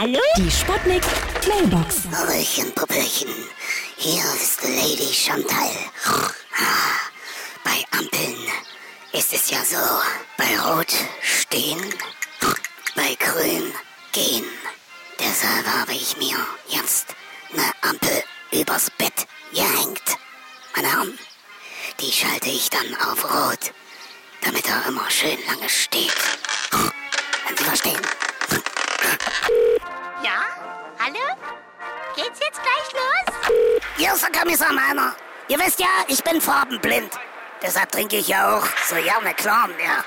Hallo? Die Sputnik Mailbox. Hallöchen, Puppelchen. Hier ist Lady Chantal. Bei Ampeln ist es ja so. Bei Rot stehen, bei Grün gehen. Deshalb habe ich mir jetzt eine Ampel übers Bett gehängt. Meine Herren, die schalte ich dann auf Rot, damit er immer schön lange steht. Geht's jetzt gleich los? Hier ist der Kommissar Meiner. Ihr wisst ja, ich bin farbenblind. Deshalb trinke ich ja auch so gerne Klarn, ja.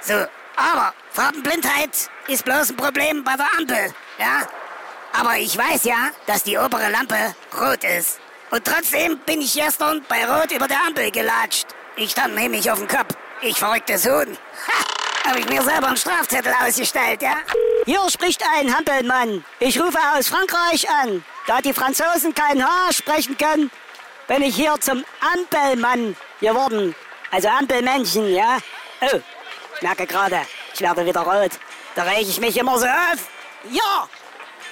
So, aber Farbenblindheit ist bloß ein Problem bei der Ampel, ja. Aber ich weiß ja, dass die obere Lampe rot ist. Und trotzdem bin ich gestern bei Rot über der Ampel gelatscht. Ich stand nämlich auf dem Kopf. Ich verrückter Sohn. Ha, hab ich mir selber einen Strafzettel ausgestellt, ja? Hier spricht ein Hampelmann. Ich rufe aus Frankreich an. Da die Franzosen kein H sprechen können, bin ich hier zum Ampelmann geworden. Also Ampelmännchen, ja? Oh, ich merke gerade, ich werde wieder rot. Da reg ich mich immer so auf. Ja!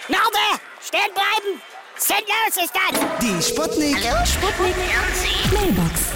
Norde! Stehen bleiben! Seniors ist das! Die Sputnik. Sputnik Mailbox.